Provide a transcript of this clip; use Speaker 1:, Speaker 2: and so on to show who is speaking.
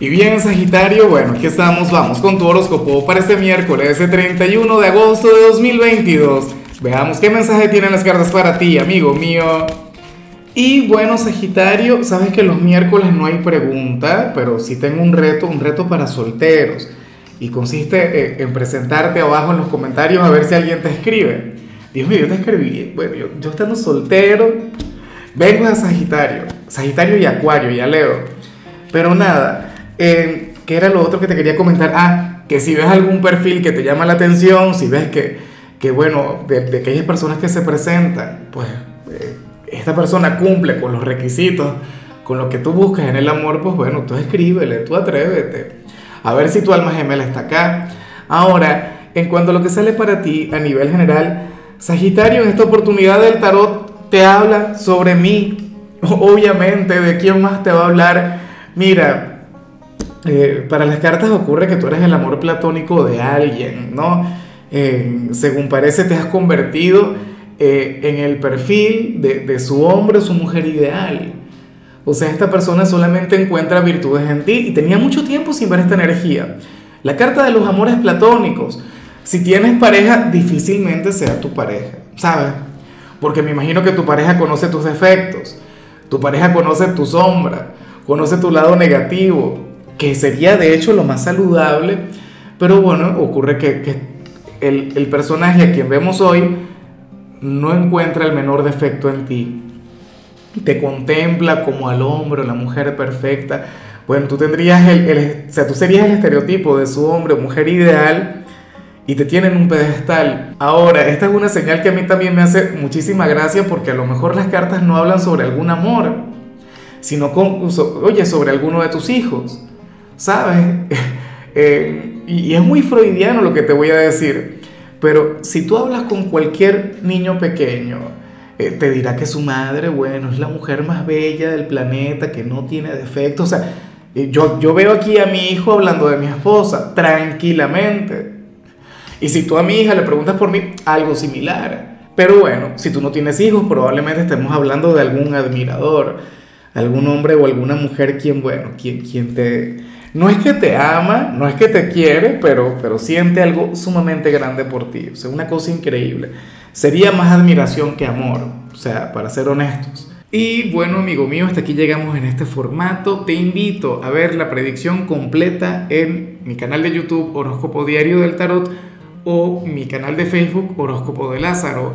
Speaker 1: Y bien, Sagitario, bueno, aquí estamos, vamos con tu horóscopo para este miércoles, ese 31 de agosto de 2022. Veamos qué mensaje tienen las cartas para ti, amigo mío. Y bueno, Sagitario, sabes que los miércoles no hay pregunta, pero sí tengo un reto, un reto para solteros. Y consiste eh, en presentarte abajo en los comentarios a ver si alguien te escribe. Dios mío, yo te escribí. Bueno, yo, yo estando soltero, vengo a Sagitario. Sagitario y Acuario, ya leo. Pero nada, eh, ¿qué era lo otro que te quería comentar? Ah, que si ves algún perfil que te llama la atención, si ves que, que bueno, de, de aquellas personas que se presentan, pues eh, esta persona cumple con los requisitos, con lo que tú buscas en el amor, pues bueno, tú escríbele, tú atrévete. A ver si tu alma gemela está acá. Ahora, en cuanto a lo que sale para ti a nivel general, Sagitario, en esta oportunidad del tarot te habla sobre mí. Obviamente, ¿de quién más te va a hablar? Mira, eh, para las cartas ocurre que tú eres el amor platónico de alguien, ¿no? Eh, según parece, te has convertido eh, en el perfil de, de su hombre o su mujer ideal. O sea, esta persona solamente encuentra virtudes en ti y tenía mucho tiempo sin ver esta energía. La carta de los amores platónicos. Si tienes pareja, difícilmente sea tu pareja, ¿sabes? Porque me imagino que tu pareja conoce tus defectos, tu pareja conoce tu sombra, conoce tu lado negativo, que sería de hecho lo más saludable, pero bueno, ocurre que, el, personaje a quien vemos hoy no encuentra el menor defecto en ti, te contempla como al hombre la mujer perfecta. Bueno, tú tendrías el, el, o sea, tú serías el estereotipo de su hombre o mujer ideal y te tienen un pedestal. Ahora, esta es una señal que a mí también me hace muchísima gracia porque a lo mejor las cartas no hablan sobre algún amor, sino con, oye, sobre alguno de tus hijos, ¿sabes? eh, y, es muy freudiano lo que te voy a decir, pero si tú hablas con cualquier niño pequeño, eh, te dirá que su madre, bueno, es la mujer más bella del planeta, que no tiene defectos. O sea, eh, yo, yo veo aquí a mi hijo hablando de mi esposa, tranquilamente. Y si tú a mi hija le preguntas por mí, algo similar. Pero bueno, si tú no tienes hijos, probablemente estemos hablando de algún admirador, algún hombre o alguna mujer quien, bueno, quien, quien te... No es que te ama, no es que te quiere, pero, pero siente algo sumamente grande por ti. O sea, una cosa increíble sería más admiración que amor, o sea, para ser honestos. Y bueno, amigo mío, hasta aquí llegamos en este formato. Te invito a ver la predicción completa en mi canal de YouTube Horóscopo Diario del Tarot o mi canal de Facebook Horóscopo de Lázaro.